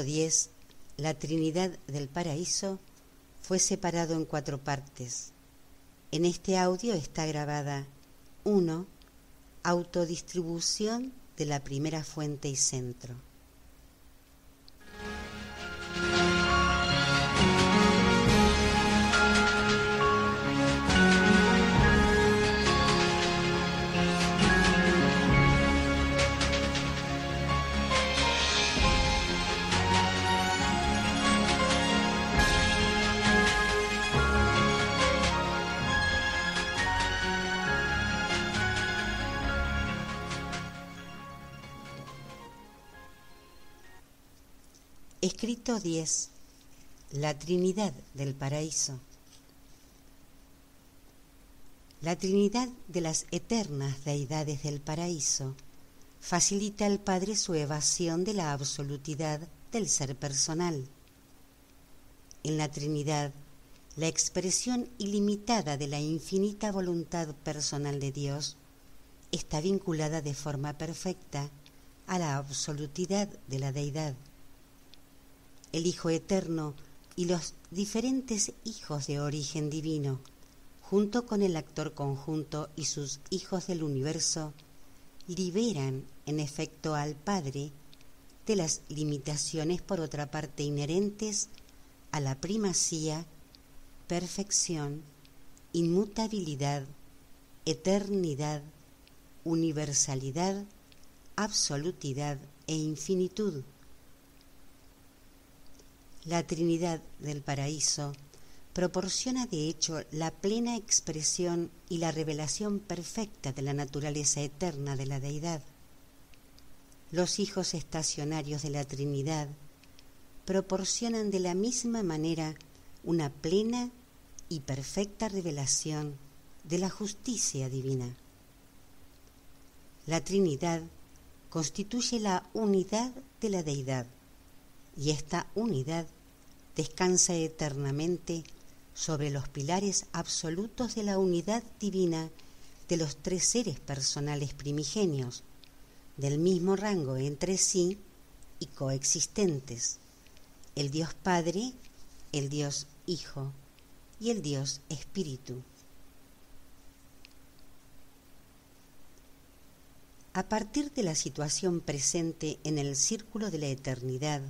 El escrito 10, la Trinidad del Paraíso, fue separado en cuatro partes. En este audio está grabada 1. Autodistribución de la primera fuente y centro. Escrito 10. La Trinidad del Paraíso. La Trinidad de las eternas deidades del paraíso facilita al Padre su evasión de la absolutidad del ser personal. En la Trinidad, la expresión ilimitada de la infinita voluntad personal de Dios está vinculada de forma perfecta a la absolutidad de la deidad el Hijo Eterno y los diferentes hijos de origen divino, junto con el actor conjunto y sus hijos del universo, liberan en efecto al Padre de las limitaciones por otra parte inherentes a la primacía, perfección, inmutabilidad, eternidad, universalidad, absolutidad e infinitud la Trinidad del Paraíso proporciona de hecho la plena expresión y la revelación perfecta de la naturaleza eterna de la deidad. Los hijos estacionarios de la Trinidad proporcionan de la misma manera una plena y perfecta revelación de la justicia divina. La Trinidad constituye la unidad de la deidad y esta unidad descansa eternamente sobre los pilares absolutos de la unidad divina de los tres seres personales primigenios, del mismo rango entre sí y coexistentes, el Dios Padre, el Dios Hijo y el Dios Espíritu. A partir de la situación presente en el círculo de la eternidad,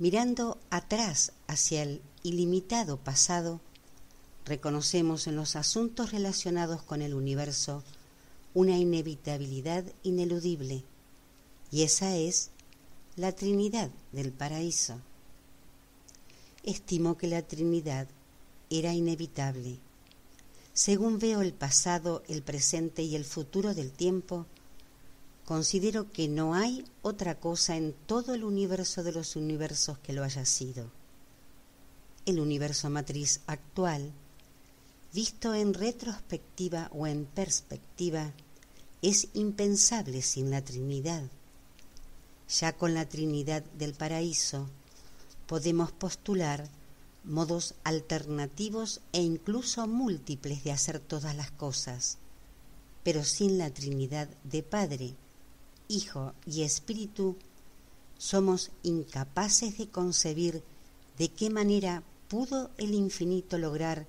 Mirando atrás hacia el ilimitado pasado, reconocemos en los asuntos relacionados con el universo una inevitabilidad ineludible, y esa es la Trinidad del paraíso. Estimo que la Trinidad era inevitable. Según veo el pasado, el presente y el futuro del tiempo, Considero que no hay otra cosa en todo el universo de los universos que lo haya sido. El universo matriz actual, visto en retrospectiva o en perspectiva, es impensable sin la Trinidad. Ya con la Trinidad del paraíso podemos postular modos alternativos e incluso múltiples de hacer todas las cosas, pero sin la Trinidad de Padre, Hijo y Espíritu, somos incapaces de concebir de qué manera pudo el infinito lograr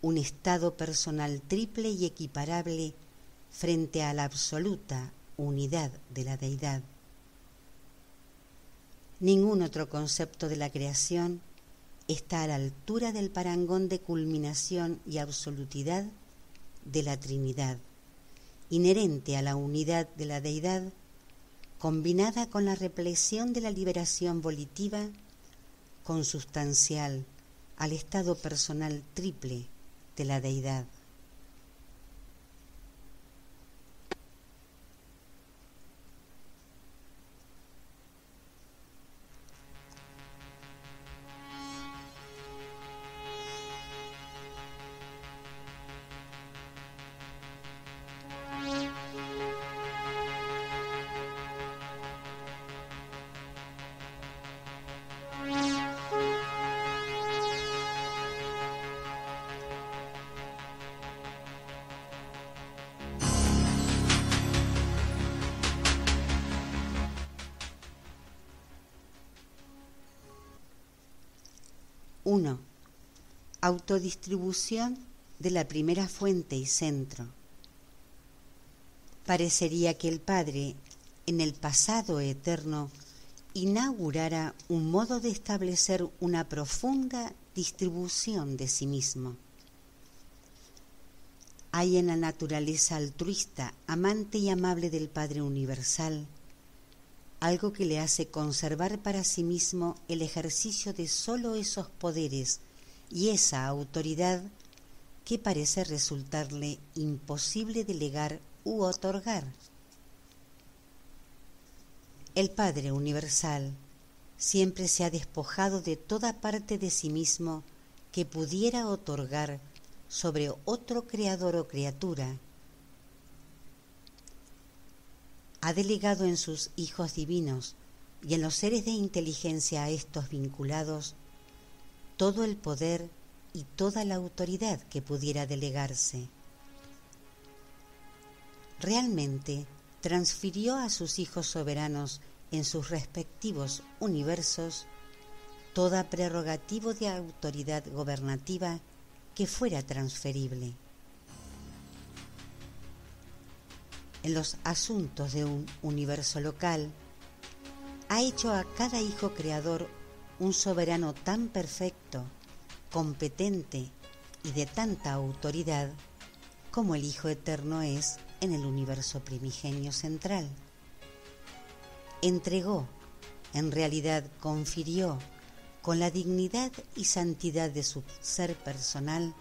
un estado personal triple y equiparable frente a la absoluta unidad de la deidad. Ningún otro concepto de la creación está a la altura del parangón de culminación y absolutidad de la Trinidad, inherente a la unidad de la deidad combinada con la represión de la liberación volitiva, consustancial al estado personal triple de la deidad. Autodistribución de la primera fuente y centro. Parecería que el Padre, en el pasado eterno, inaugurara un modo de establecer una profunda distribución de sí mismo. Hay en la naturaleza altruista, amante y amable del Padre Universal, algo que le hace conservar para sí mismo el ejercicio de sólo esos poderes y esa autoridad que parece resultarle imposible delegar u otorgar. El Padre Universal siempre se ha despojado de toda parte de sí mismo que pudiera otorgar sobre otro creador o criatura ha delegado en sus hijos divinos y en los seres de inteligencia a estos vinculados todo el poder y toda la autoridad que pudiera delegarse. Realmente transfirió a sus hijos soberanos en sus respectivos universos toda prerrogativa de autoridad gobernativa que fuera transferible. en los asuntos de un universo local, ha hecho a cada hijo creador un soberano tan perfecto, competente y de tanta autoridad como el Hijo Eterno es en el universo primigenio central. Entregó, en realidad confirió, con la dignidad y santidad de su ser personal,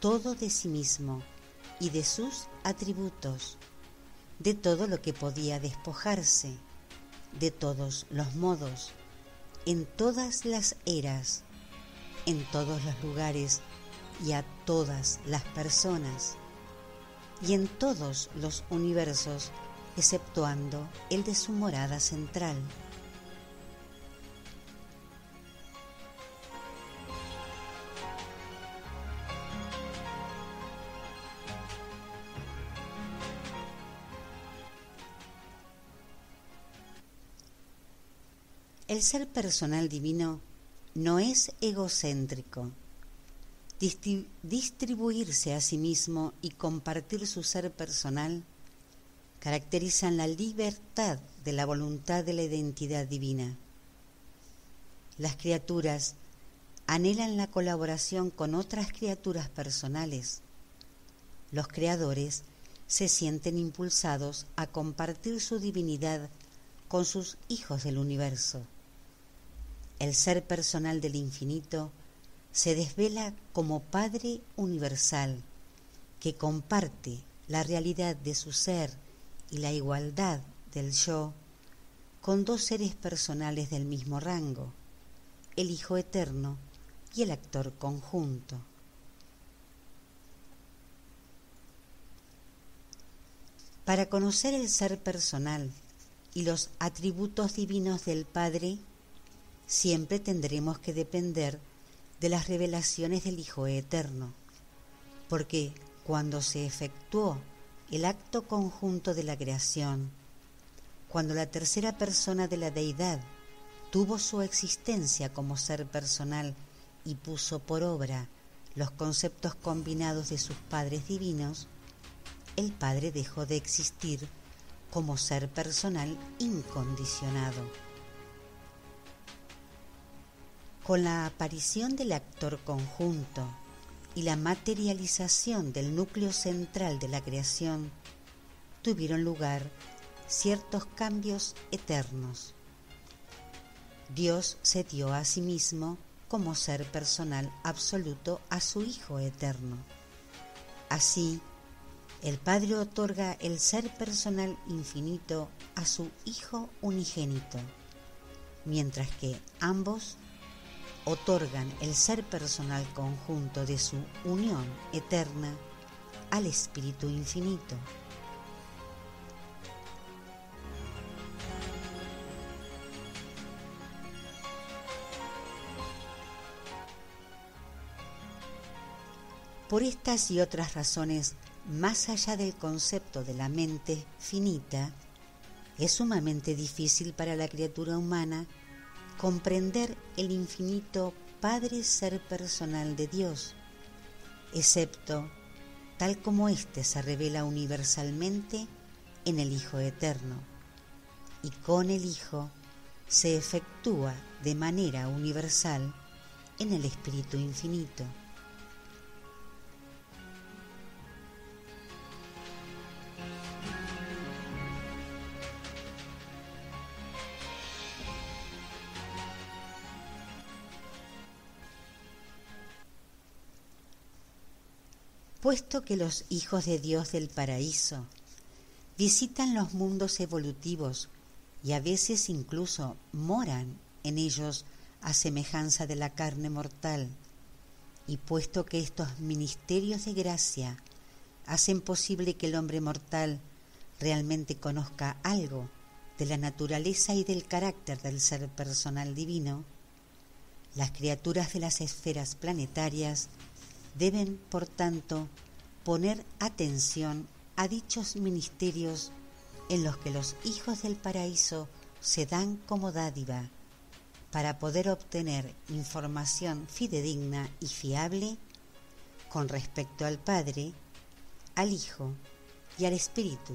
todo de sí mismo y de sus atributos de todo lo que podía despojarse, de todos los modos, en todas las eras, en todos los lugares y a todas las personas, y en todos los universos, exceptuando el de su morada central. El ser personal divino no es egocéntrico. distribuirse a sí mismo y compartir su ser personal caracterizan la libertad de la voluntad de la identidad divina. Las criaturas anhelan la colaboración con otras criaturas personales. Los creadores se sienten impulsados a compartir su divinidad con sus hijos del universo el ser personal del infinito se desvela como Padre universal que comparte la realidad de su ser y la igualdad del yo con dos seres personales del mismo rango, el Hijo Eterno y el actor conjunto. Para conocer el ser personal y los atributos divinos del Padre, siempre tendremos que depender de las revelaciones del Hijo Eterno, porque cuando se efectuó el acto conjunto de la creación, cuando la tercera persona de la deidad tuvo su existencia como ser personal y puso por obra los conceptos combinados de sus padres divinos, el Padre dejó de existir como ser personal incondicionado. Con la aparición del actor conjunto y la materialización del núcleo central de la creación, tuvieron lugar ciertos cambios eternos. Dios se dio a sí mismo como ser personal absoluto a su Hijo eterno. Así, el Padre otorga el ser personal infinito a su Hijo unigénito, mientras que ambos otorgan el ser personal conjunto de su unión eterna al Espíritu infinito. Por estas y otras razones, más allá del concepto de la mente finita, es sumamente difícil para la criatura humana comprender el infinito Padre Ser Personal de Dios, excepto tal como éste se revela universalmente en el Hijo Eterno, y con el Hijo se efectúa de manera universal en el Espíritu Infinito. Puesto que los hijos de Dios del paraíso visitan los mundos evolutivos y a veces incluso moran en ellos a semejanza de la carne mortal, y puesto que estos ministerios de gracia hacen posible que el hombre mortal realmente conozca algo de la naturaleza y del carácter del ser personal divino, las criaturas de las esferas planetarias deben, por tanto, poner atención a dichos ministerios en los que los hijos del paraíso se dan como dádiva para poder obtener información fidedigna y fiable con respecto al Padre, al Hijo y al Espíritu.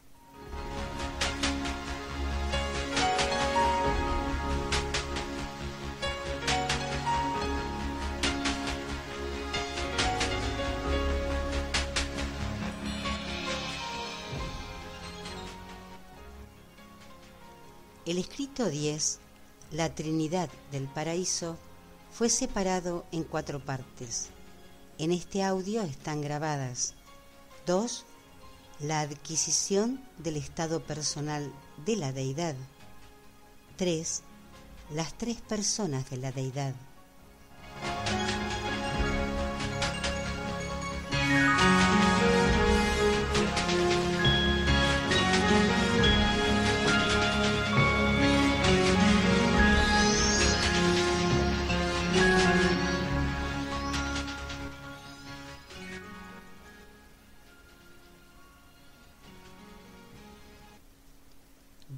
El escrito 10, la Trinidad del Paraíso, fue separado en cuatro partes. En este audio están grabadas 2. La adquisición del estado personal de la deidad. 3. Las tres personas de la deidad.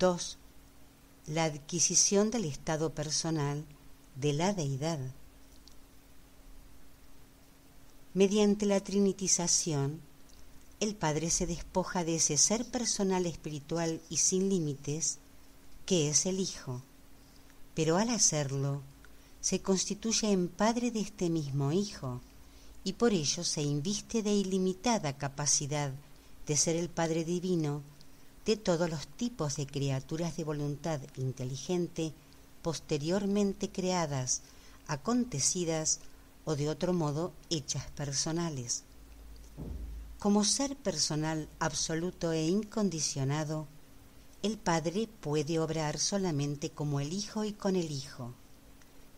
2. La adquisición del estado personal de la deidad. Mediante la trinitización, el Padre se despoja de ese ser personal espiritual y sin límites que es el Hijo, pero al hacerlo se constituye en Padre de este mismo Hijo y por ello se inviste de ilimitada capacidad de ser el Padre Divino de todos los tipos de criaturas de voluntad inteligente posteriormente creadas, acontecidas o de otro modo hechas personales. Como ser personal absoluto e incondicionado, el Padre puede obrar solamente como el Hijo y con el Hijo,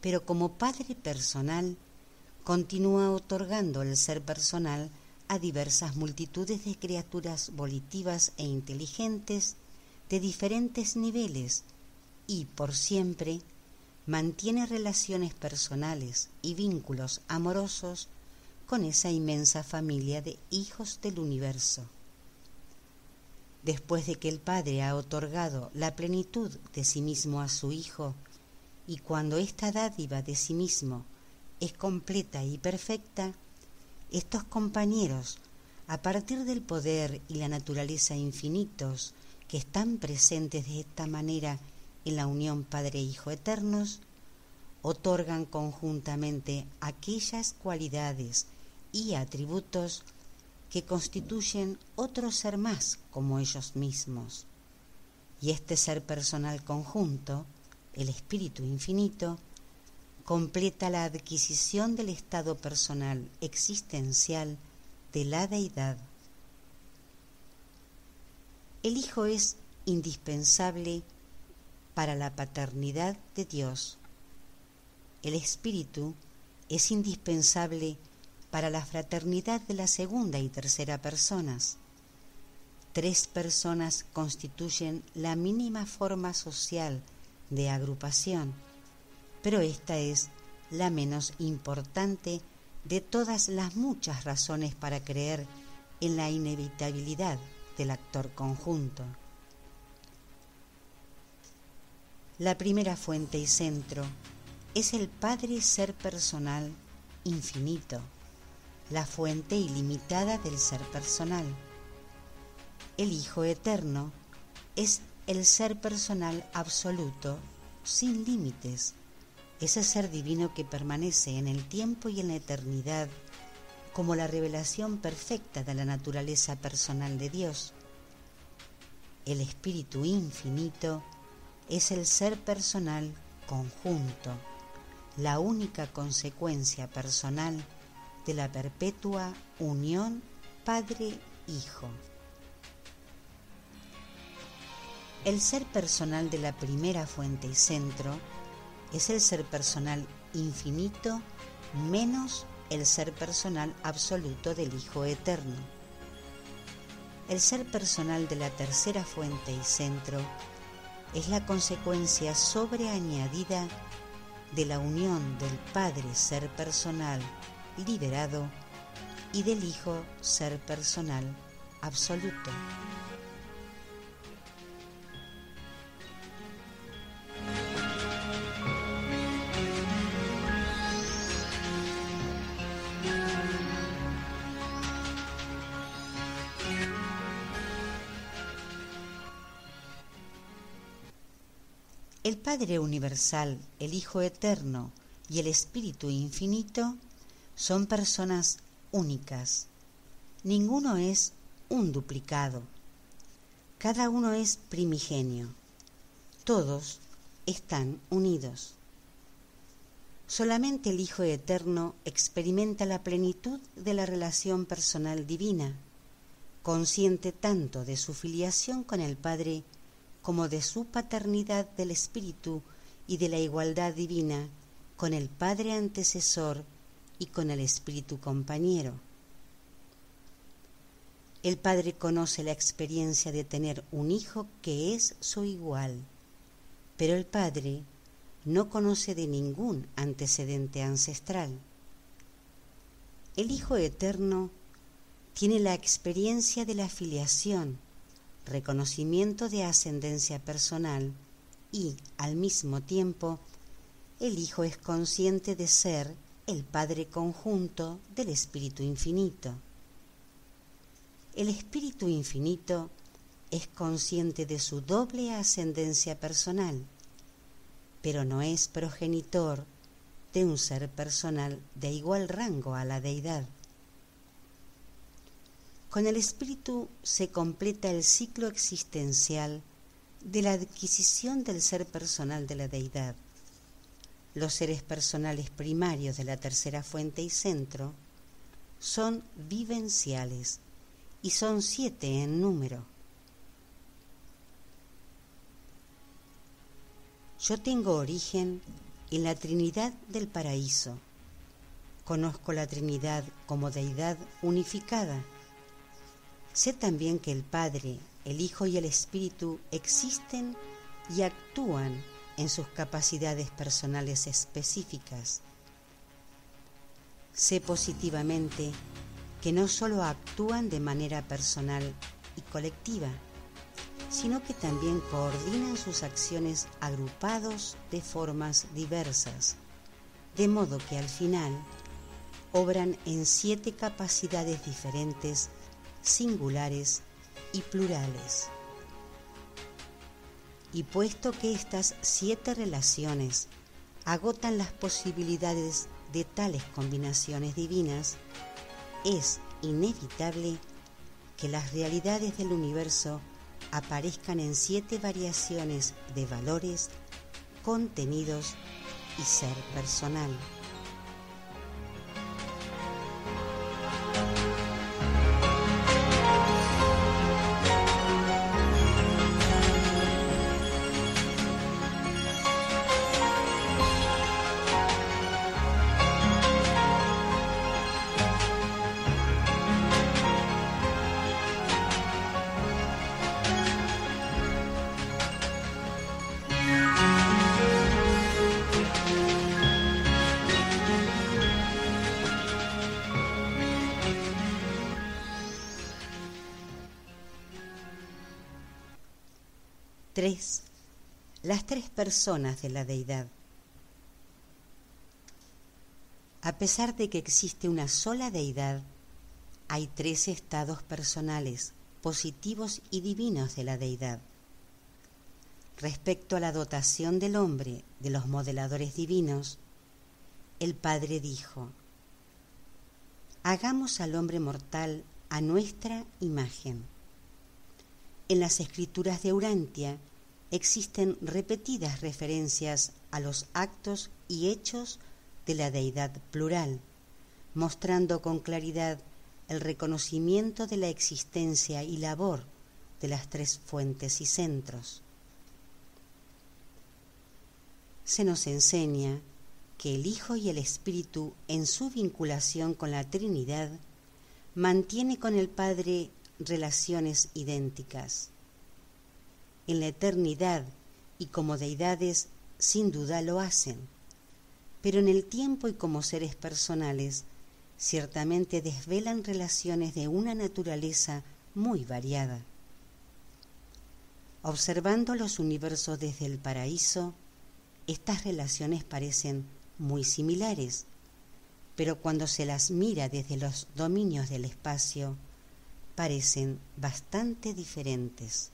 pero como Padre personal continúa otorgando el ser personal a diversas multitudes de criaturas volitivas e inteligentes de diferentes niveles y por siempre mantiene relaciones personales y vínculos amorosos con esa inmensa familia de hijos del universo. Después de que el Padre ha otorgado la plenitud de sí mismo a su Hijo, y cuando esta dádiva de sí mismo es completa y perfecta, estos compañeros, a partir del poder y la naturaleza infinitos que están presentes de esta manera en la unión Padre-Hijo eternos, otorgan conjuntamente aquellas cualidades y atributos que constituyen otro ser más como ellos mismos. Y este ser personal conjunto, el Espíritu Infinito, completa la adquisición del estado personal existencial de la deidad. El Hijo es indispensable para la paternidad de Dios. El Espíritu es indispensable para la fraternidad de la segunda y tercera personas. Tres personas constituyen la mínima forma social de agrupación pero esta es la menos importante de todas las muchas razones para creer en la inevitabilidad del actor conjunto. La primera fuente y centro es el Padre Ser Personal infinito, la fuente ilimitada del ser personal. El Hijo Eterno es el ser personal absoluto, sin límites, ese ser divino que permanece en el tiempo y en la eternidad como la revelación perfecta de la naturaleza personal de Dios. El Espíritu infinito es el ser personal conjunto, la única consecuencia personal de la perpetua unión Padre-Hijo. El ser personal de la primera fuente y centro es el ser personal infinito menos el ser personal absoluto del Hijo Eterno. El ser personal de la tercera fuente y centro es la consecuencia sobreañadida de la unión del Padre ser personal liberado y del Hijo ser personal absoluto. El Padre Universal, el Hijo Eterno y el Espíritu Infinito son personas únicas. Ninguno es un duplicado. Cada uno es primigenio. Todos están unidos. Solamente el Hijo Eterno experimenta la plenitud de la relación personal divina, consciente tanto de su filiación con el Padre como de su paternidad del Espíritu y de la igualdad divina con el Padre antecesor y con el Espíritu compañero. El Padre conoce la experiencia de tener un hijo que es su igual, pero el Padre no conoce de ningún antecedente ancestral. El Hijo Eterno tiene la experiencia de la filiación reconocimiento de ascendencia personal y, al mismo tiempo, el Hijo es consciente de ser el Padre conjunto del Espíritu Infinito. el Espíritu Infinito es consciente de su doble ascendencia personal, pero no es progenitor de un ser personal de igual rango a la deidad. Con el espíritu se completa el ciclo existencial de la adquisición del ser personal de la deidad. Los seres personales primarios de la tercera fuente y centro son vivenciales y son siete en número. Yo tengo origen en la Trinidad del Paraíso. Conozco la Trinidad como deidad unificada. Sé también que el Padre, el Hijo y el Espíritu existen y actúan en sus capacidades personales específicas. Sé positivamente que no solo actúan de manera personal y colectiva, sino que también coordinan sus acciones agrupados de formas diversas, de modo que al final obran en siete capacidades diferentes, singulares y plurales. Y puesto que estas siete relaciones agotan las posibilidades de tales combinaciones divinas, es inevitable que las realidades del universo aparezcan en siete variaciones de valores, contenidos y ser personal. 3. Las tres personas de la deidad. A pesar de que existe una sola deidad, hay tres estados personales, positivos y divinos de la deidad. Respecto a la dotación del hombre de los modeladores divinos, el Padre dijo, Hagamos al hombre mortal a nuestra imagen en las escrituras de Urantia existen repetidas referencias a los actos y hechos de la deidad plural, mostrando con claridad el reconocimiento de la existencia y labor de las tres fuentes y centros. Se nos enseña que el Hijo y el Espíritu, en su vinculación con la Trinidad, mantiene con el Padre relaciones idénticas. En la eternidad y como deidades sin duda lo hacen, pero en el tiempo y como seres personales ciertamente desvelan relaciones de una naturaleza muy variada. Observando los universos desde el paraíso, estas relaciones parecen muy similares, pero cuando se las mira desde los dominios del espacio, parecen bastante diferentes.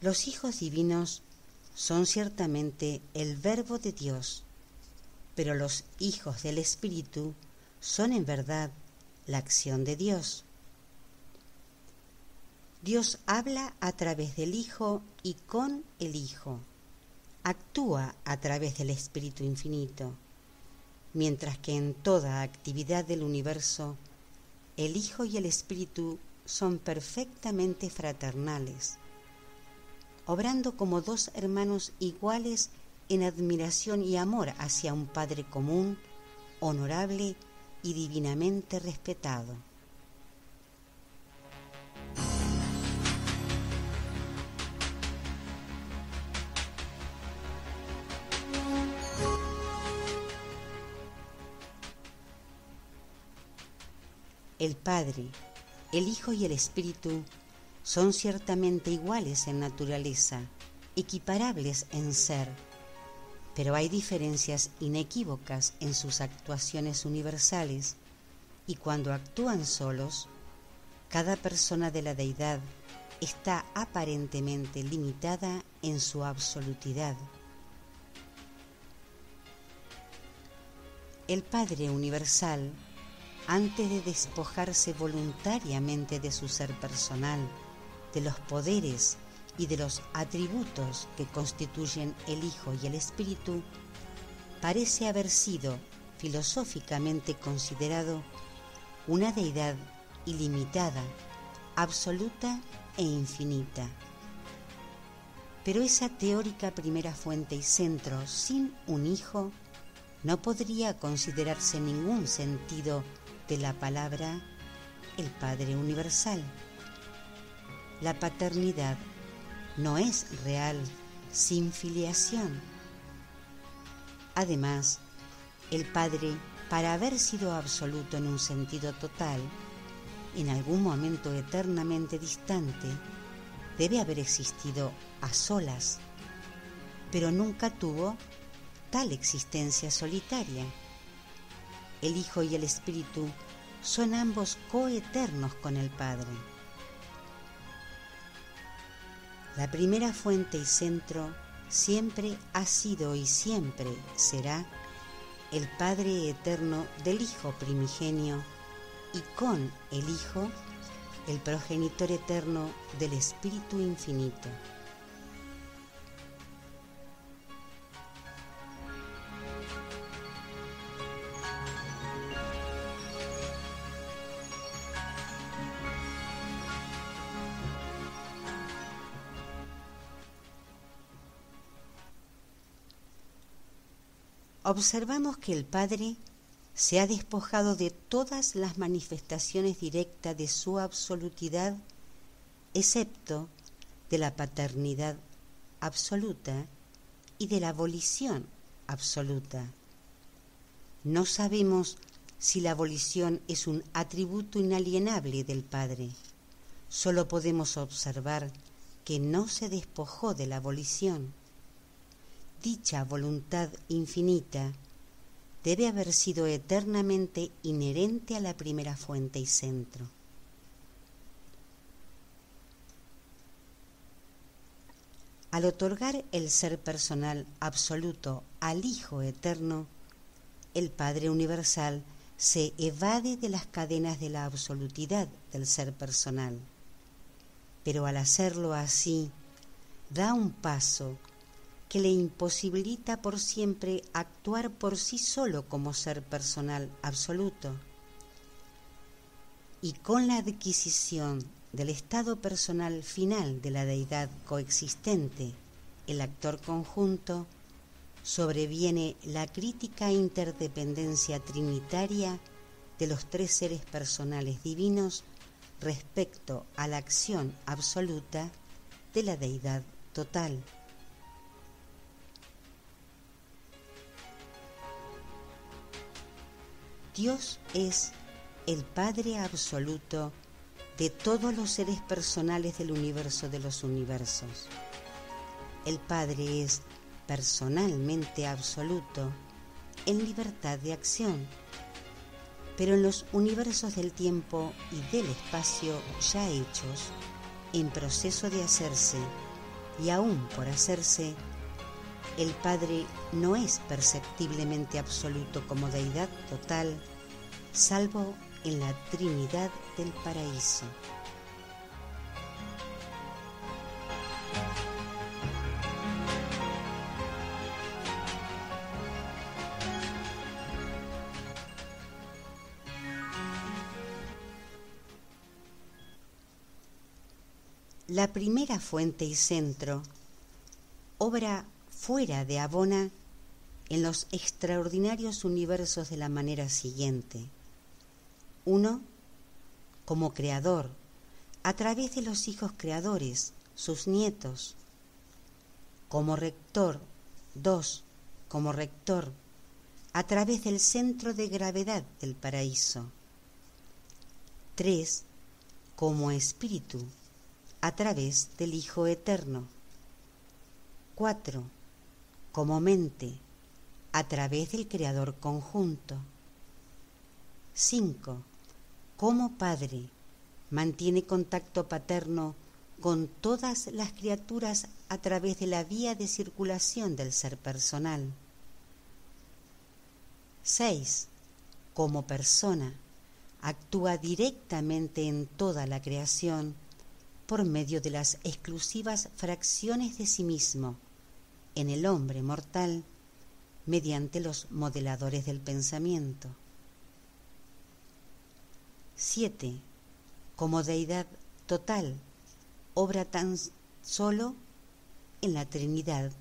Los hijos divinos son ciertamente el verbo de Dios, pero los hijos del Espíritu son en verdad la acción de Dios. Dios habla a través del Hijo y con el Hijo. Actúa a través del Espíritu Infinito, mientras que en toda actividad del universo el Hijo y el Espíritu son perfectamente fraternales, obrando como dos hermanos iguales en admiración y amor hacia un Padre común, honorable y divinamente respetado. El Padre, el Hijo y el Espíritu son ciertamente iguales en naturaleza, equiparables en ser, pero hay diferencias inequívocas en sus actuaciones universales, y cuando actúan solos, cada persona de la deidad está aparentemente limitada en su absolutidad. El Padre Universal, antes de despojarse voluntariamente de su ser personal, de los poderes y de los atributos que constituyen el Hijo y el Espíritu, parece haber sido filosóficamente considerado una deidad ilimitada, absoluta e infinita. Pero esa teórica primera fuente y centro sin un hijo no podría considerarse ningún sentido de la palabra el Padre Universal. La paternidad no es real sin filiación. Además, el Padre para haber sido absoluto en un sentido total, en algún momento eternamente distante, debe haber existido a solas, pero nunca tuvo tal existencia solitaria. El Hijo y el Espíritu son ambos coeternos con el Padre. La primera fuente y centro siempre ha sido y siempre será el Padre eterno del Hijo primigenio y con el Hijo el progenitor eterno del Espíritu infinito. Observamos que el Padre se ha despojado de todas las manifestaciones directas de su absolutidad, excepto de la paternidad absoluta y de la abolición absoluta. No sabemos si la abolición es un atributo inalienable del Padre. Solo podemos observar que no se despojó de la abolición dicha voluntad infinita debe haber sido eternamente inherente a la primera fuente y centro. Al otorgar el ser personal absoluto al Hijo Eterno, el Padre Universal se evade de las cadenas de la absolutidad del ser personal. Pero al hacerlo así, da un paso que le imposibilita por siempre actuar por sí solo como ser personal absoluto. Y con la adquisición del estado personal final de la deidad coexistente, el actor conjunto, sobreviene la crítica interdependencia trinitaria de los tres seres personales divinos respecto a la acción absoluta de la deidad total. Dios es el Padre absoluto de todos los seres personales del universo de los universos. El Padre es personalmente absoluto en libertad de acción, pero en los universos del tiempo y del espacio ya hechos, en proceso de hacerse y aún por hacerse, el Padre no es perceptiblemente absoluto como deidad total, salvo en la Trinidad del Paraíso. La primera fuente y centro obra fuera de Abona en los extraordinarios universos de la manera siguiente. Uno, como creador, a través de los hijos creadores, sus nietos. Como rector, dos, como rector, a través del centro de gravedad del paraíso. Tres, como espíritu, a través del Hijo Eterno. Cuatro, como mente a través del creador conjunto. 5. como padre, mantiene contacto paterno con todas las criaturas a través de la vía de circulación del ser personal. 6. Como persona, actúa directamente en toda la creación por medio de las exclusivas fracciones de sí mismo en el hombre mortal mediante los modeladores del pensamiento. 7. Como deidad total, obra tan solo en la Trinidad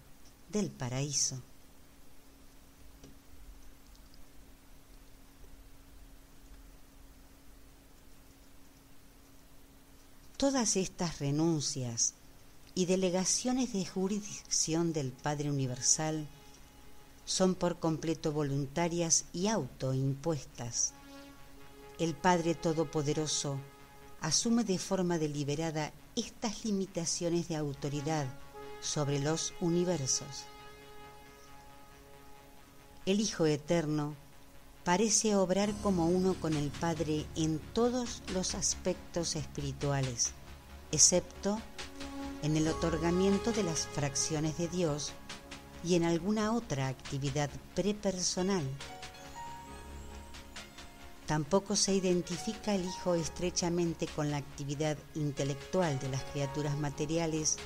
del paraíso. Todas estas renuncias y delegaciones de jurisdicción del Padre Universal son por completo voluntarias y autoimpuestas. El Padre Todopoderoso asume de forma deliberada estas limitaciones de autoridad sobre los universos. El Hijo Eterno parece obrar como uno con el Padre en todos los aspectos espirituales, excepto en el otorgamiento de las fracciones de Dios y en alguna otra actividad prepersonal. Tampoco se identifica el Hijo estrechamente con la actividad intelectual de las criaturas materiales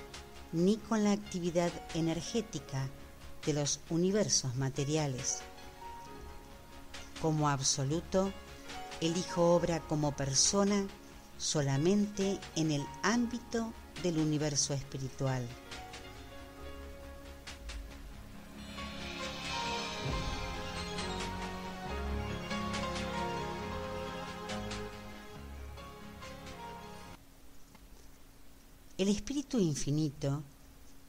ni con la actividad energética de los universos materiales. Como absoluto, el Hijo obra como persona solamente en el ámbito del universo espiritual. El Espíritu Infinito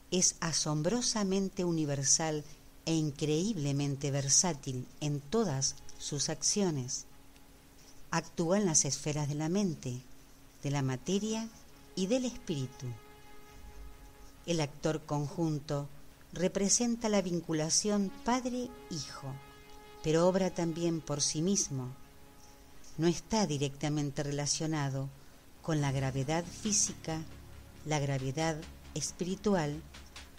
es asombrosamente universal e increíblemente versátil en todas sus acciones. Actúa en las esferas de la mente, de la materia y del espíritu. El actor conjunto representa la vinculación padre-hijo, pero obra también por sí mismo. No está directamente relacionado con la gravedad física, la gravedad espiritual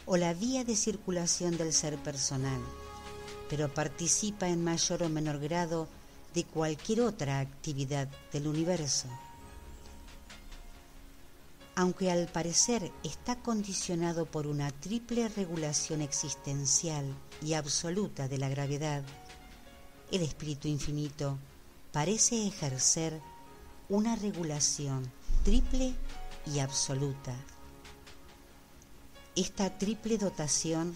o la vía de circulación del ser personal, pero participa en mayor o menor grado de cualquier otra actividad del universo aunque al parecer está condicionado por una triple regulación existencial y absoluta de la gravedad, el espíritu infinito parece ejercer una regulación triple y absoluta. Esta triple dotación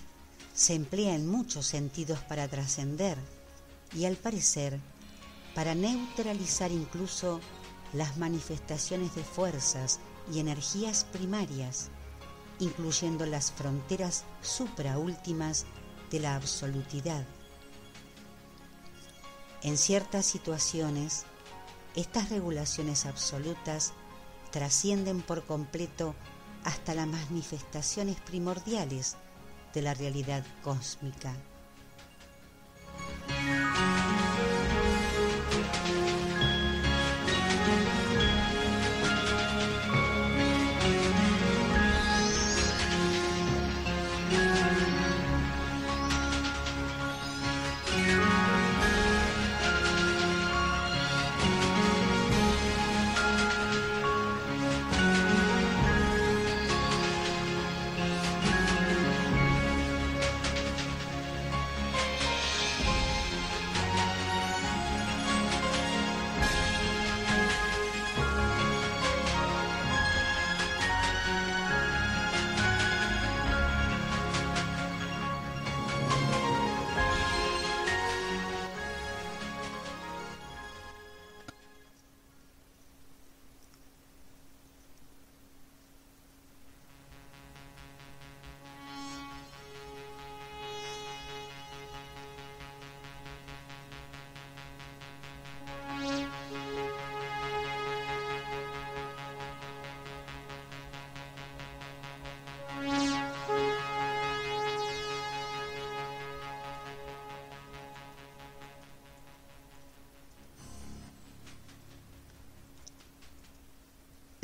se emplea en muchos sentidos para trascender y al parecer para neutralizar incluso las manifestaciones de fuerzas y energías primarias, incluyendo las fronteras supraúltimas de la absolutidad. En ciertas situaciones, estas regulaciones absolutas trascienden por completo hasta las manifestaciones primordiales de la realidad cósmica.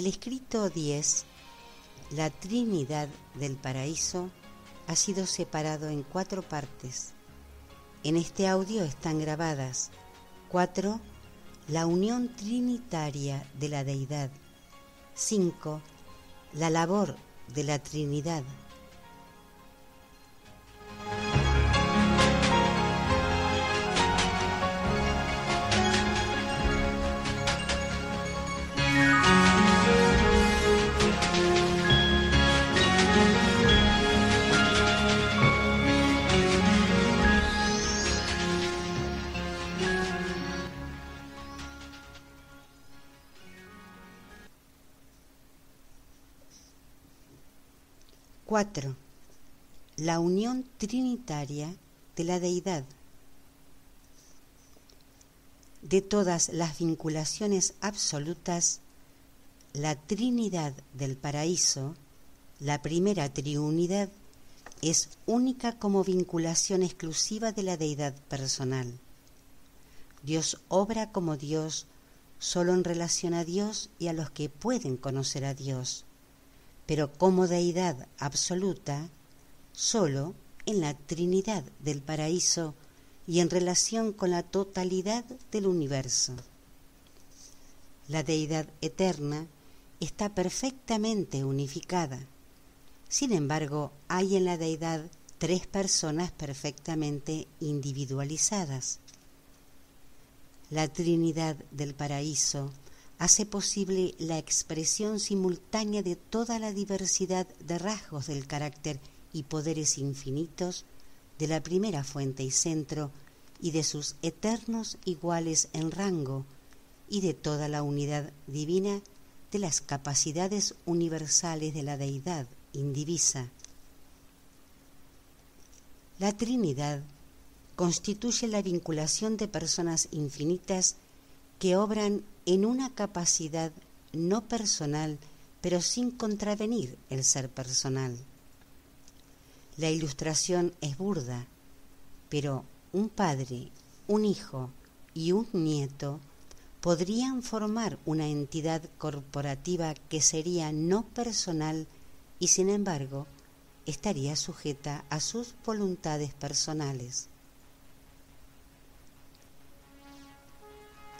El escrito 10, la Trinidad del Paraíso, ha sido separado en cuatro partes. En este audio están grabadas 4. La unión trinitaria de la deidad. 5. La labor de la Trinidad. 4. La unión trinitaria de la deidad. De todas las vinculaciones absolutas, la Trinidad del Paraíso, la primera triunidad, es única como vinculación exclusiva de la deidad personal. Dios obra como Dios solo en relación a Dios y a los que pueden conocer a Dios pero como deidad absoluta solo en la Trinidad del paraíso y en relación con la totalidad del universo. La deidad eterna está perfectamente unificada. Sin embargo, hay en la deidad tres personas perfectamente individualizadas. La Trinidad del paraíso hace posible la expresión simultánea de toda la diversidad de rasgos del carácter y poderes infinitos de la primera fuente y centro y de sus eternos iguales en rango y de toda la unidad divina de las capacidades universales de la deidad indivisa. La Trinidad constituye la vinculación de personas infinitas que obran en una capacidad no personal, pero sin contravenir el ser personal. La ilustración es burda, pero un padre, un hijo y un nieto podrían formar una entidad corporativa que sería no personal y sin embargo estaría sujeta a sus voluntades personales.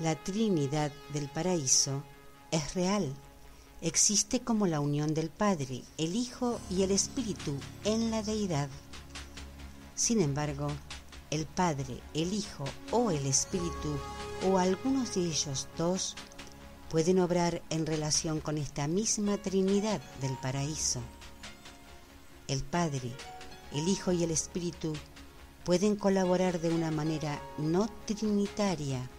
La Trinidad del Paraíso es real, existe como la unión del Padre, el Hijo y el Espíritu en la deidad. Sin embargo, el Padre, el Hijo o el Espíritu o algunos de ellos dos pueden obrar en relación con esta misma Trinidad del paraíso. El Padre, el Hijo y el Espíritu pueden colaborar de una manera no trinitaria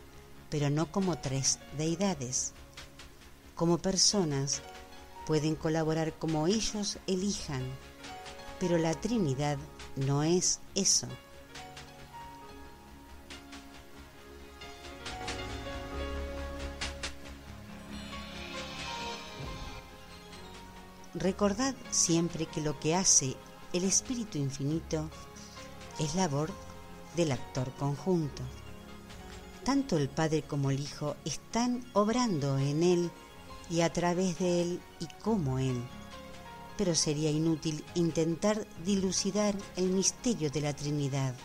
pero no como tres deidades. Como personas pueden colaborar como ellos elijan, pero la Trinidad no es eso. Recordad siempre que lo que hace el Espíritu Infinito es labor del actor conjunto tanto el Padre como el Hijo están obrando en Él y a través de Él y como Él. Pero sería inútil intentar dilucidar el misterio de la Trinidad,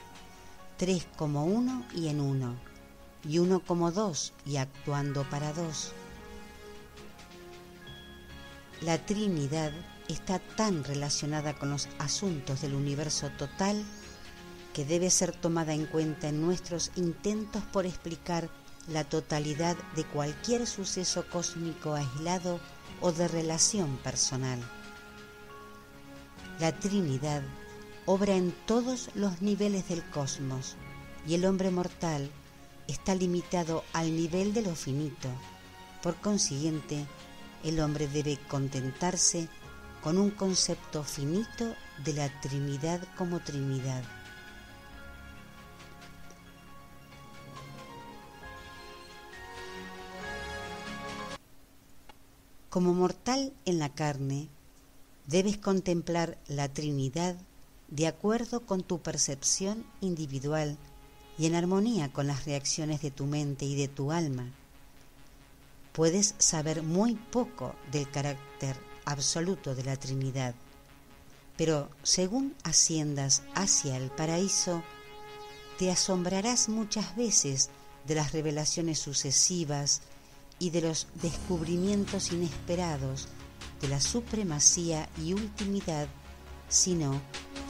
tres como uno y en uno, y uno como dos y actuando para dos. La Trinidad está tan relacionada con los asuntos del universo total que debe ser tomada en cuenta en nuestros intentos por explicar la totalidad de cualquier suceso cósmico aislado o de relación personal. La Trinidad obra en todos los niveles del cosmos y el hombre mortal está limitado al nivel de lo finito. Por consiguiente, el hombre debe contentarse con un concepto finito de la Trinidad como Trinidad. Como mortal en la carne, debes contemplar la Trinidad de acuerdo con tu percepción individual y en armonía con las reacciones de tu mente y de tu alma. Puedes saber muy poco del carácter absoluto de la Trinidad. Pero según asciendas hacia el paraíso, te asombrarás muchas veces de las revelaciones sucesivas y de los descubrimientos inesperados de la supremacía y ultimidad, sino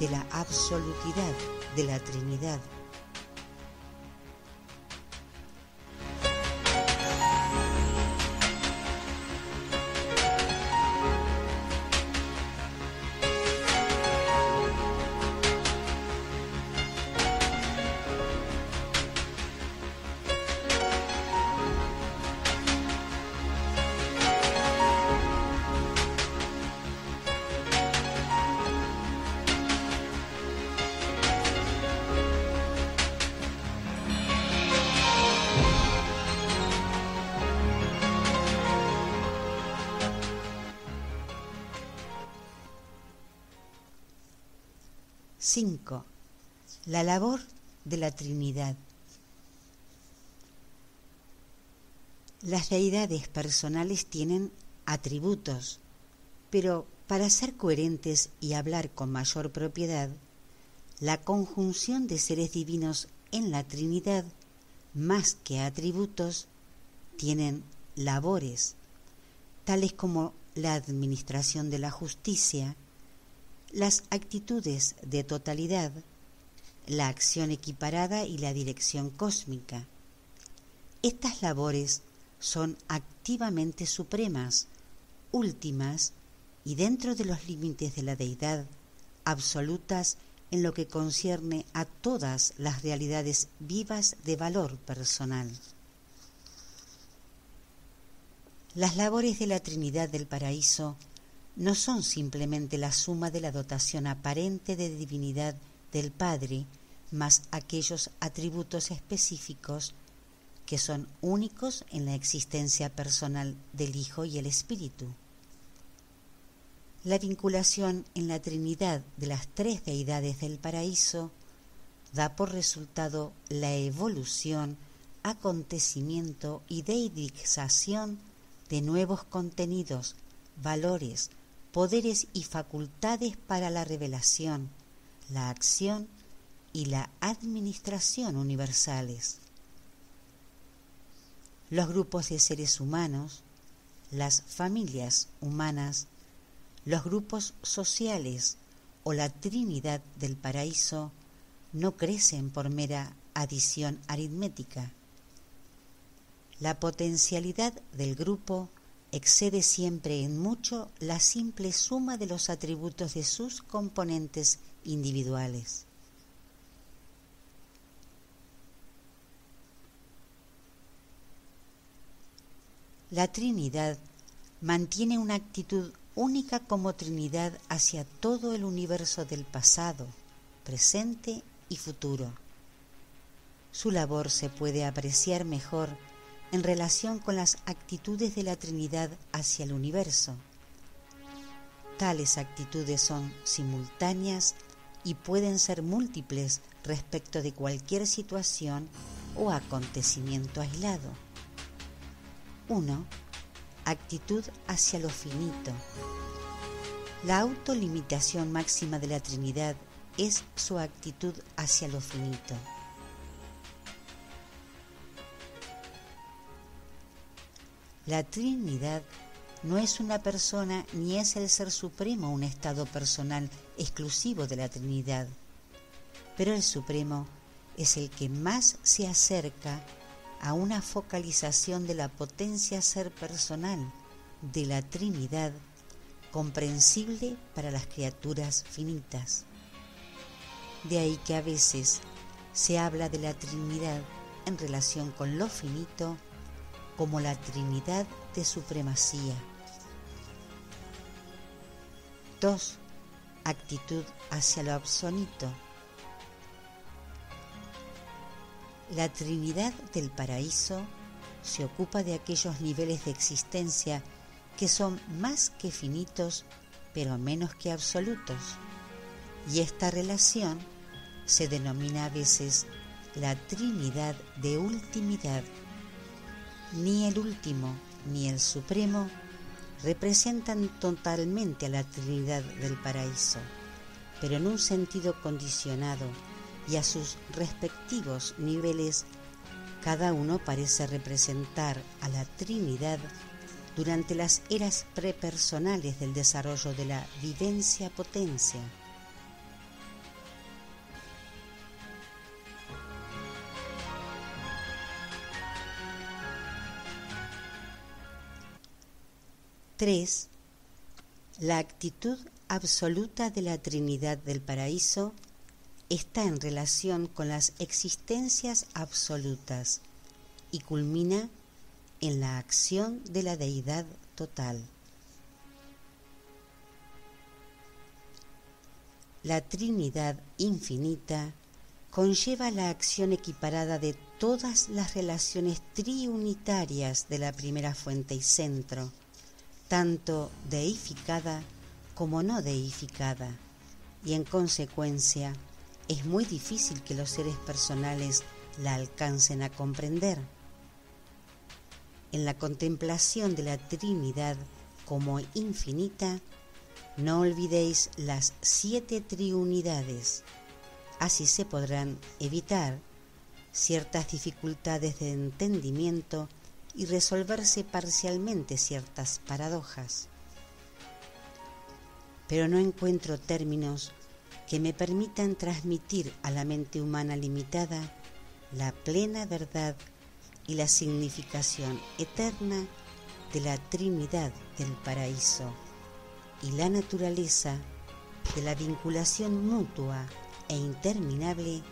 de la absolutidad de la Trinidad. La labor de la Trinidad. Las deidades personales tienen atributos, pero para ser coherentes y hablar con mayor propiedad, la conjunción de seres divinos en la Trinidad, más que atributos, tienen labores, tales como la administración de la justicia, las actitudes de totalidad, la acción equiparada y la dirección cósmica. Estas labores son activamente supremas, últimas y dentro de los límites de la deidad, absolutas en lo que concierne a todas las realidades vivas de valor personal. Las labores de la Trinidad del Paraíso no son simplemente la suma de la dotación aparente de divinidad del Padre más aquellos atributos específicos que son únicos en la existencia personal del Hijo y el Espíritu. La vinculación en la Trinidad de las tres deidades del paraíso da por resultado la evolución, acontecimiento y deidización de nuevos contenidos, valores, poderes y facultades para la revelación, la acción y la administración universales. Los grupos de seres humanos, las familias humanas, los grupos sociales o la Trinidad del Paraíso no crecen por mera adición aritmética. La potencialidad del grupo excede siempre en mucho la simple suma de los atributos de sus componentes individuales. La Trinidad mantiene una actitud única como Trinidad hacia todo el universo del pasado, presente y futuro. Su labor se puede apreciar mejor en relación con las actitudes de la Trinidad hacia el universo. Tales actitudes son simultáneas y pueden ser múltiples respecto de cualquier situación o acontecimiento aislado. 1. Actitud hacia lo finito. La autolimitación máxima de la Trinidad es su actitud hacia lo finito. La Trinidad no es una persona ni es el Ser Supremo un estado personal exclusivo de la Trinidad, pero el Supremo es el que más se acerca a una focalización de la potencia ser personal de la Trinidad comprensible para las criaturas finitas. De ahí que a veces se habla de la Trinidad en relación con lo finito como la Trinidad de supremacía. 2. Actitud hacia lo absoluto. La Trinidad del paraíso se ocupa de aquellos niveles de existencia que son más que finitos, pero menos que absolutos. Y esta relación se denomina a veces la Trinidad de ultimidad ni el último ni el supremo representan totalmente a la Trinidad del Paraíso, pero en un sentido condicionado y a sus respectivos niveles, cada uno parece representar a la Trinidad durante las eras prepersonales del desarrollo de la vivencia potencia. 3. La actitud absoluta de la Trinidad del Paraíso está en relación con las existencias absolutas y culmina en la acción de la deidad total. La Trinidad infinita conlleva la acción equiparada de todas las relaciones triunitarias de la primera fuente y centro tanto deificada como no deificada, y en consecuencia es muy difícil que los seres personales la alcancen a comprender. En la contemplación de la Trinidad como infinita, no olvidéis las siete triunidades, así se podrán evitar ciertas dificultades de entendimiento y resolverse parcialmente ciertas paradojas. Pero no encuentro términos que me permitan transmitir a la mente humana limitada la plena verdad y la significación eterna de la Trinidad del paraíso y la naturaleza de la vinculación mutua e interminable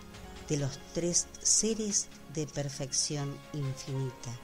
de los tres seres de perfección infinita.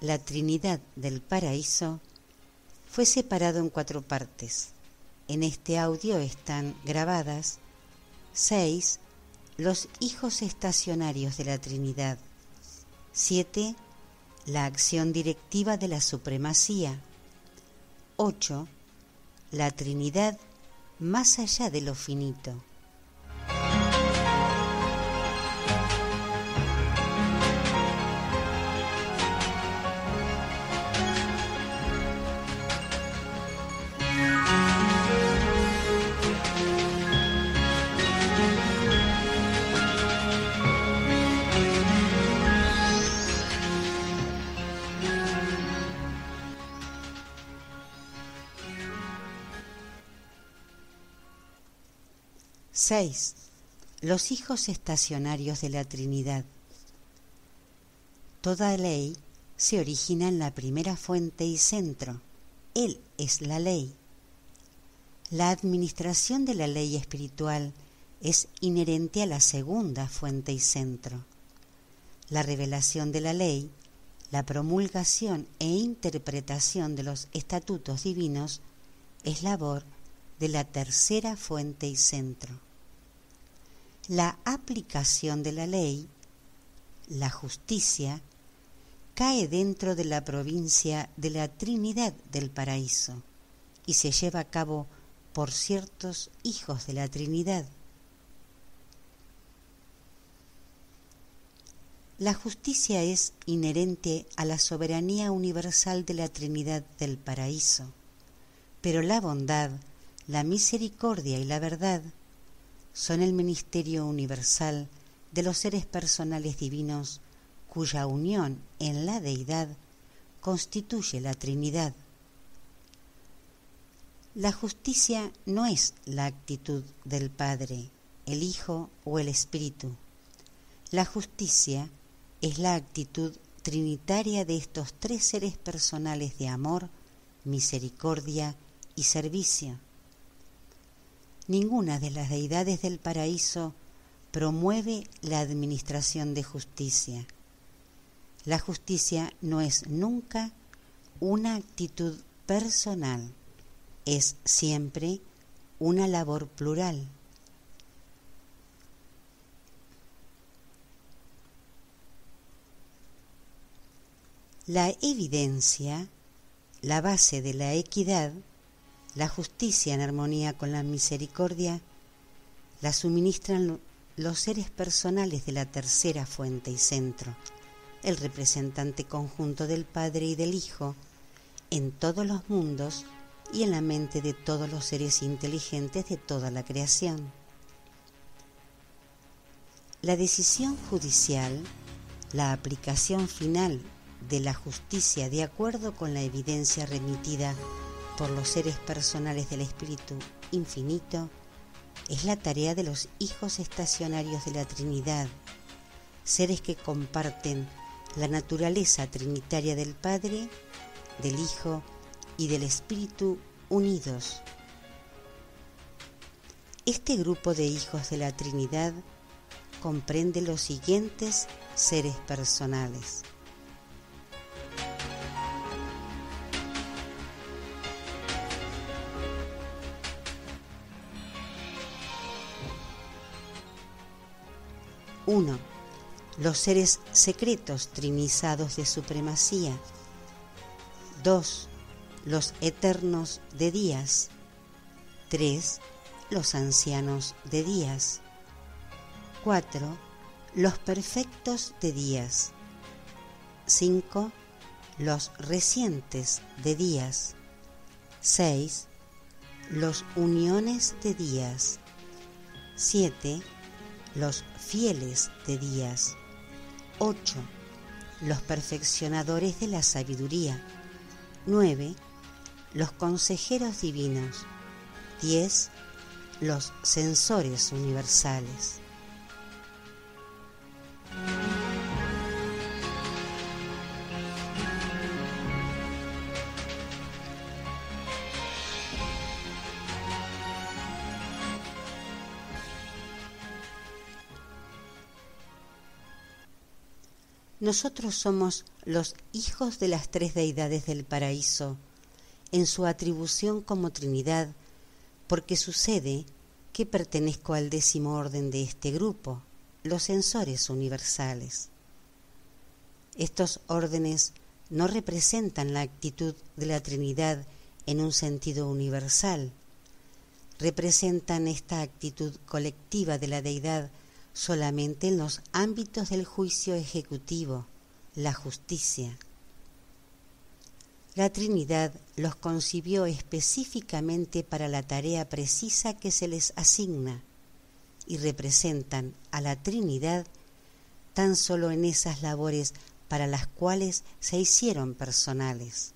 la Trinidad del Paraíso fue separado en cuatro partes. En este audio están grabadas seis Los hijos estacionarios de la Trinidad, siete La acción directiva de la supremacía, ocho La Trinidad más allá de lo finito, 6. Los hijos estacionarios de la Trinidad. Toda ley se origina en la primera fuente y centro. Él es la ley. La administración de la ley espiritual es inherente a la segunda fuente y centro. La revelación de la ley, la promulgación e interpretación de los estatutos divinos es labor de la tercera fuente y centro. La aplicación de la ley, la justicia, cae dentro de la provincia de la Trinidad del Paraíso y se lleva a cabo por ciertos hijos de la Trinidad. La justicia es inherente a la soberanía universal de la Trinidad del Paraíso, pero la bondad la misericordia y la verdad son el ministerio universal de los seres personales divinos cuya unión en la deidad constituye la Trinidad. La justicia no es la actitud del Padre, el Hijo o el Espíritu. La justicia es la actitud trinitaria de estos tres seres personales de amor, misericordia y servicio ninguna de las deidades del paraíso promueve la administración de justicia. La justicia no es nunca una actitud personal, es siempre una labor plural. La evidencia, la base de la equidad, la justicia en armonía con la misericordia la suministran los seres personales de la tercera fuente y centro, el representante conjunto del Padre y del Hijo, en todos los mundos y en la mente de todos los seres inteligentes de toda la creación. La decisión judicial, la aplicación final de la justicia de acuerdo con la evidencia remitida por los seres personales del Espíritu Infinito es la tarea de los hijos estacionarios de la Trinidad, seres que comparten la naturaleza trinitaria del Padre, del Hijo y del Espíritu unidos. Este grupo de hijos de la Trinidad comprende los siguientes seres personales. 1. Los seres secretos trinizados de supremacía. 2. Los eternos de días. 3. Los ancianos de días. 4. Los perfectos de días. 5. Los recientes de días. 6. Los uniones de días. 7 los fieles de días. 8. Los perfeccionadores de la sabiduría. 9. Los consejeros divinos. 10. Los censores universales. Nosotros somos los hijos de las tres deidades del paraíso, en su atribución como Trinidad, porque sucede que pertenezco al décimo orden de este grupo, los censores universales. Estos órdenes no representan la actitud de la Trinidad en un sentido universal, representan esta actitud colectiva de la deidad solamente en los ámbitos del juicio ejecutivo, la justicia. La Trinidad los concibió específicamente para la tarea precisa que se les asigna y representan a la Trinidad tan solo en esas labores para las cuales se hicieron personales.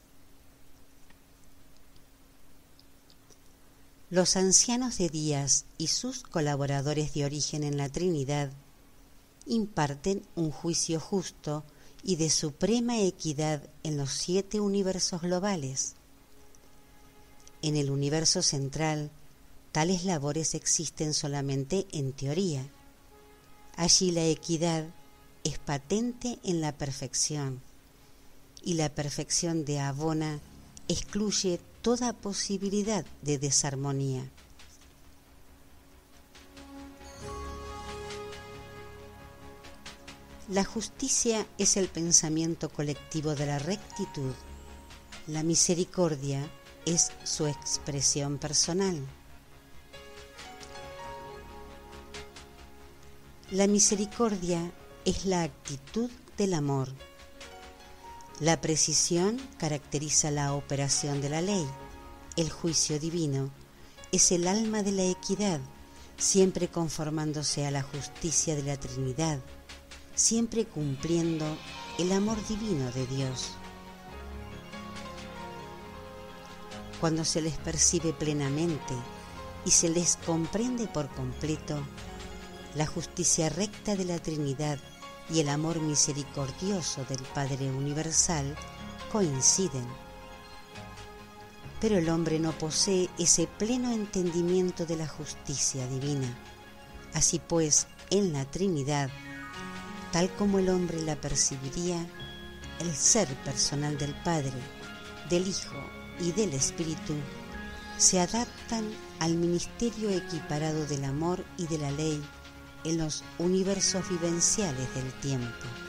Los ancianos de días y sus colaboradores de origen en la Trinidad imparten un juicio justo y de suprema equidad en los siete universos globales. En el universo central, tales labores existen solamente en teoría. Allí la equidad es patente en la perfección y la perfección de Abona excluye toda posibilidad de desarmonía. La justicia es el pensamiento colectivo de la rectitud. La misericordia es su expresión personal. La misericordia es la actitud del amor. La precisión caracteriza la operación de la ley. El juicio divino es el alma de la equidad, siempre conformándose a la justicia de la Trinidad siempre cumpliendo el amor divino de Dios. Cuando se les percibe plenamente y se les comprende por completo, la justicia recta de la Trinidad y el amor misericordioso del Padre Universal coinciden. Pero el hombre no posee ese pleno entendimiento de la justicia divina. Así pues, en la Trinidad, tal como el hombre la percibiría, el ser personal del Padre, del Hijo y del Espíritu se adaptan al ministerio equiparado del amor y de la ley en los universos vivenciales del tiempo.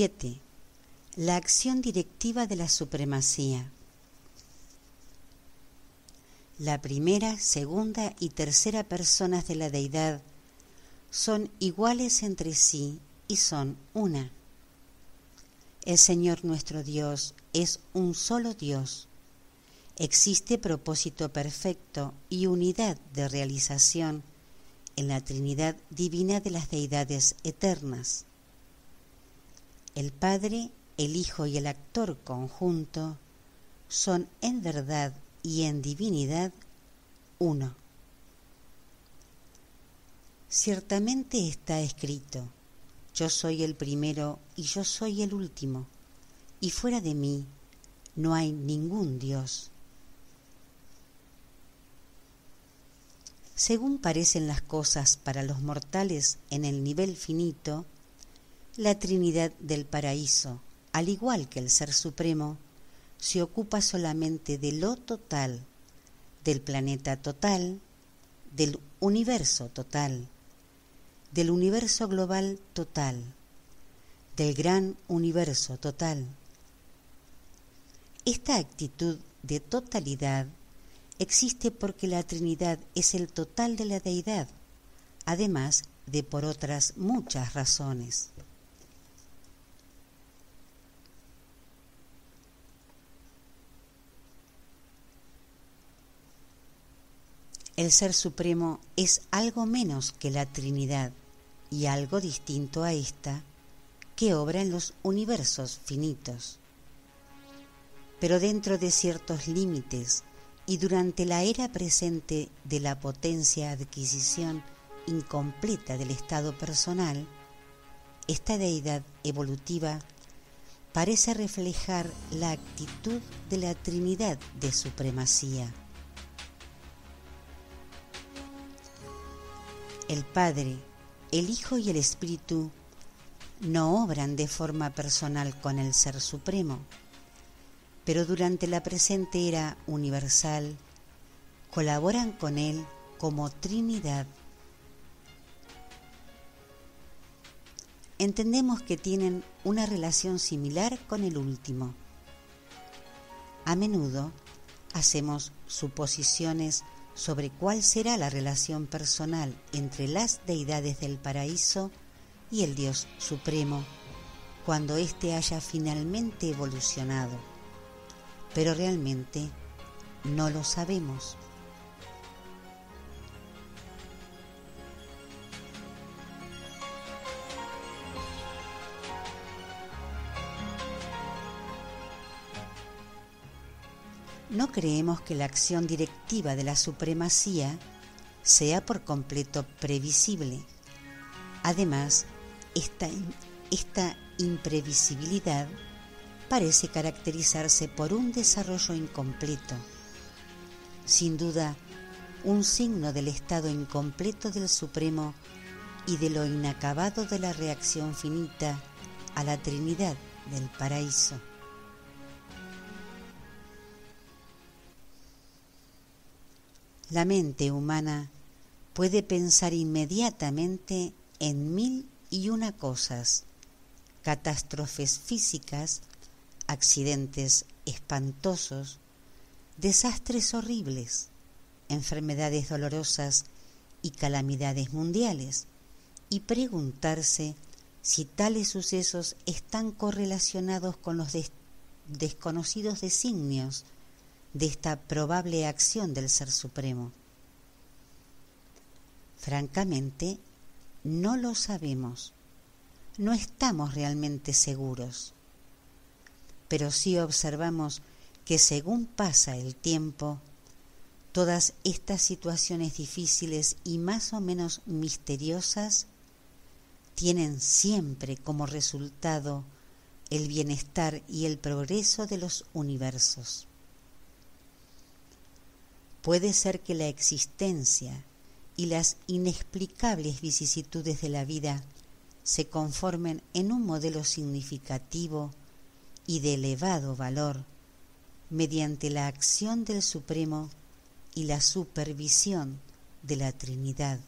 7. La acción directiva de la supremacía. La primera, segunda y tercera personas de la deidad son iguales entre sí y son una. El Señor nuestro Dios es un solo Dios. Existe propósito perfecto y unidad de realización en la Trinidad divina de las deidades eternas el Padre, el Hijo y el actor conjunto son en verdad y en divinidad uno. Ciertamente está escrito, yo soy el primero y yo soy el último, y fuera de mí no hay ningún Dios. Según parecen las cosas para los mortales en el nivel finito, la Trinidad del Paraíso, al igual que el Ser Supremo, se ocupa solamente de lo total, del planeta total, del universo total, del universo global total, del gran universo total. Esta actitud de totalidad existe porque la Trinidad es el total de la deidad, además de por otras muchas razones. El Ser Supremo es algo menos que la Trinidad y algo distinto a esta que obra en los universos finitos. Pero dentro de ciertos límites y durante la era presente de la potencia adquisición incompleta del estado personal, esta deidad evolutiva parece reflejar la actitud de la Trinidad de supremacía el Padre, el Hijo y el Espíritu no obran de forma personal con el Ser Supremo, pero durante la presente era universal colaboran con Él como Trinidad. Entendemos que tienen una relación similar con el último. A menudo hacemos suposiciones sobre cuál será la relación personal entre las deidades del paraíso y el Dios Supremo cuando éste haya finalmente evolucionado. Pero realmente no lo sabemos. No creemos que la acción directiva de la supremacía sea por completo previsible. Además, esta, imprevisibilidad parece caracterizarse por un desarrollo incompleto. Sin duda, un signo del estado incompleto del Supremo y de lo inacabado de la reacción finita a la Trinidad del paraíso. La mente humana puede pensar inmediatamente en mil y una cosas, catástrofes físicas, accidentes espantosos, desastres horribles, enfermedades dolorosas y calamidades mundiales, y preguntarse si tales sucesos están correlacionados con los desconocidos designios de esta probable acción del Ser Supremo? Francamente, no lo sabemos. No estamos realmente seguros. Pero sí observamos que según pasa el tiempo, todas estas situaciones difíciles y más o menos misteriosas tienen siempre como resultado el bienestar y el progreso de los universos. Puede ser que la existencia y las inexplicables vicisitudes de la vida se conformen en un modelo significativo y de elevado valor mediante la acción del Supremo y la supervisión de la Trinidad.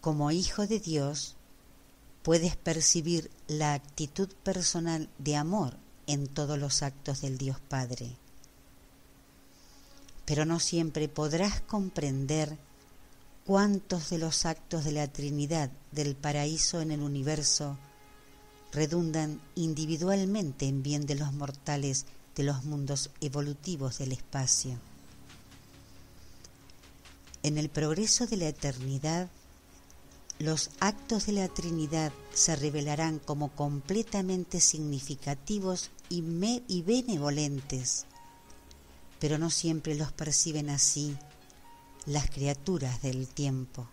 Como hijo de Dios, puedes percibir la actitud personal de amor en todos los actos del Dios Padre. Pero no siempre podrás comprender cuántos de los actos de la Trinidad del paraíso en el universo redundan individualmente en bien de los mortales de los mundos evolutivos del espacio. En el progreso de la eternidad, los actos de la Trinidad se revelarán como completamente significativos y, benevolentes, pero no siempre los perciben así las criaturas del tiempo.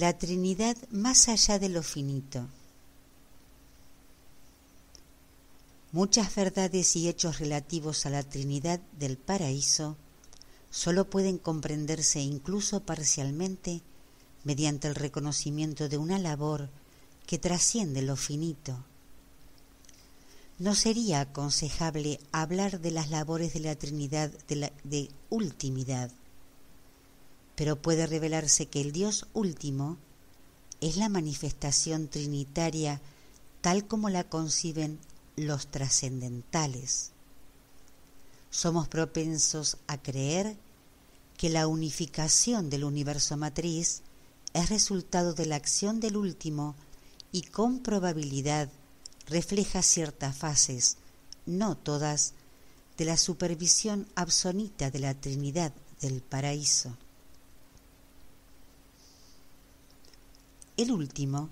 La Trinidad más allá de lo finito. Muchas verdades y hechos relativos a la Trinidad del paraíso solo pueden comprenderse incluso parcialmente mediante el reconocimiento de una labor que trasciende lo finito. No sería aconsejable hablar de las labores de la Trinidad de, de ultimidad, pero puede revelarse que el Dios último es la manifestación trinitaria tal como la conciben los trascendentales. Somos propensos a creer que la unificación del universo matriz es resultado de la acción del último y con probabilidad refleja ciertas fases, no todas, de la supervisión absonita de la Trinidad del paraíso. El último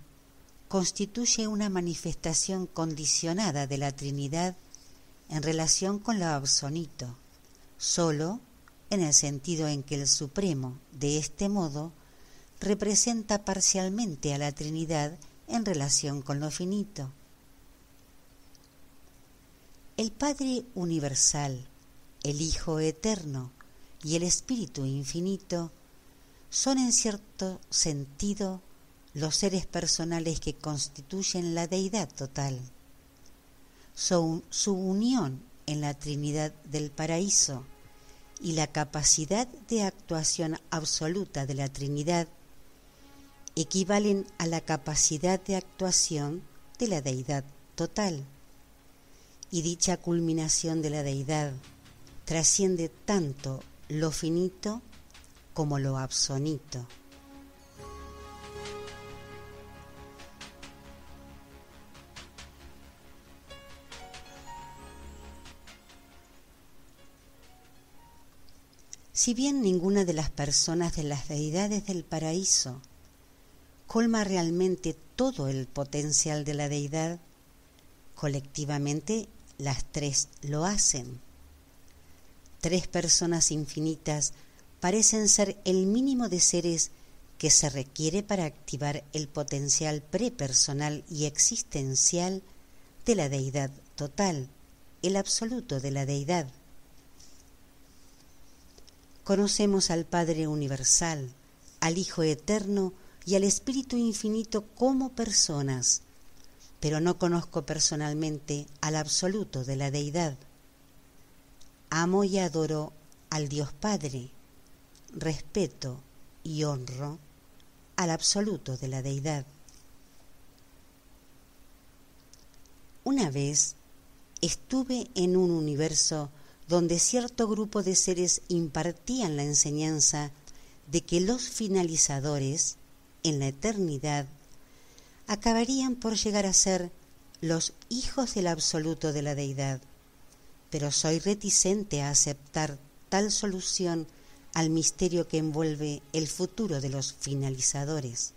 constituye una manifestación condicionada de la Trinidad en relación con lo absonito, solo en el sentido en que el Supremo, de este modo, representa parcialmente a la Trinidad en relación con lo finito. El Padre Universal, el Hijo Eterno y el Espíritu Infinito son en cierto sentido los seres personales que constituyen la deidad total. Son su unión en la Trinidad del Paraíso y la capacidad de actuación absoluta de la Trinidad equivalen a la capacidad de actuación de la deidad total. Y dicha culminación de la deidad trasciende tanto lo finito como lo absonito. Si bien ninguna de las personas de las deidades del paraíso colma realmente todo el potencial de la deidad, colectivamente las tres lo hacen. Tres personas infinitas parecen ser el mínimo de seres que se requiere para activar el potencial prepersonal y existencial de la deidad total, el absoluto de la deidad. Conocemos al Padre Universal, al Hijo Eterno, y al Espíritu Infinito como personas, pero no conozco personalmente al absoluto de la deidad. Amo y adoro al Dios Padre, respeto y honro al absoluto de la deidad. Una vez estuve en un universo donde cierto grupo de seres impartían la enseñanza de que los finalizadores en la eternidad, acabarían por llegar a ser los hijos del absoluto de la deidad. Pero soy reticente a aceptar tal solución al misterio que envuelve el futuro de los finalizadores.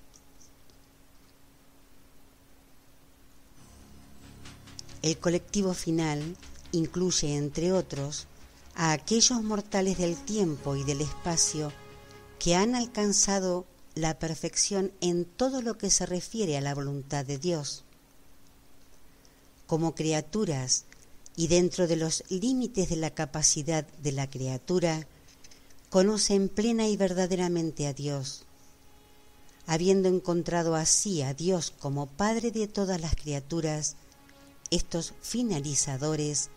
El colectivo final incluye, entre otros, a aquellos mortales del tiempo y del espacio que han alcanzado la perfección en todo lo que se refiere a la voluntad de Dios. Como criaturas y dentro de los límites de la capacidad de la criatura, conocen plena y verdaderamente a Dios. Habiendo encontrado así a Dios como Padre de todas las criaturas, estos finalizadores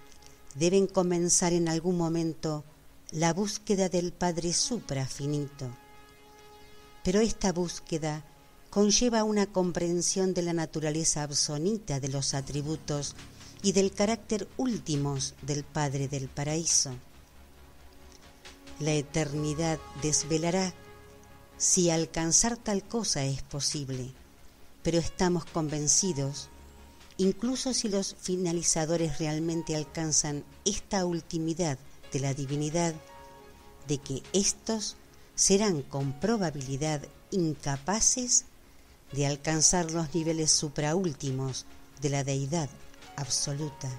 deben comenzar en algún momento la búsqueda del Padre suprafinito pero esta búsqueda conlleva una comprensión de la naturaleza absonita de los atributos y del carácter últimos del Padre del Paraíso. La eternidad desvelará si alcanzar tal cosa es posible, pero estamos convencidos, incluso si los finalizadores realmente alcanzan esta ultimidad de la divinidad, de que éstos serán con probabilidad incapaces de alcanzar los niveles supraúltimos de la deidad absoluta.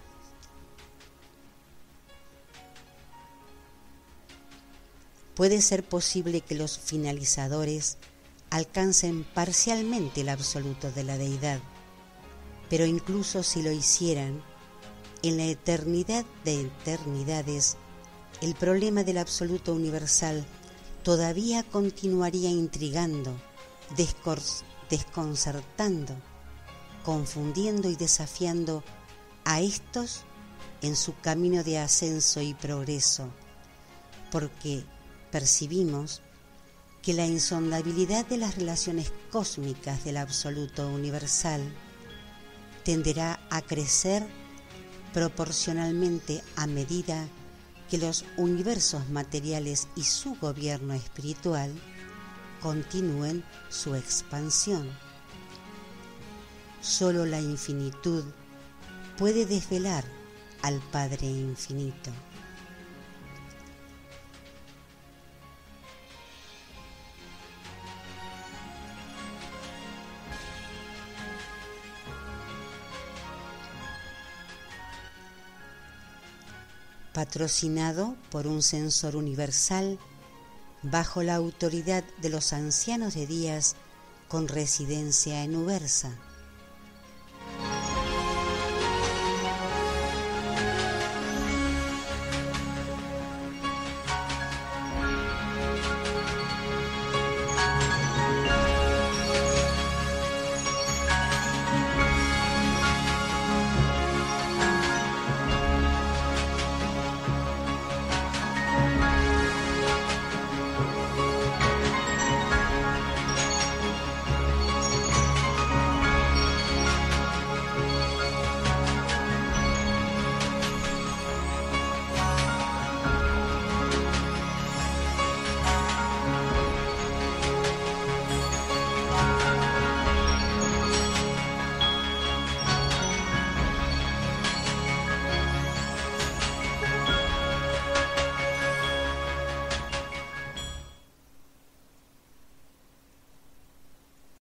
Puede ser posible que los finalizadores alcancen parcialmente el absoluto de la deidad, pero incluso si lo hicieran, en la eternidad de eternidades, el problema del absoluto universal todavía continuaría intrigando, desconcertando, confundiendo y desafiando a estos en su camino de ascenso y progreso, porque percibimos que la insondabilidad de las relaciones cósmicas del absoluto universal tenderá a crecer proporcionalmente a medida que los universos materiales y su gobierno espiritual continúen su expansión. Solo la infinitud puede desvelar al Padre infinito. Patrocinado por un censor universal bajo la autoridad de los ancianos de Díaz con residencia en Ubersa.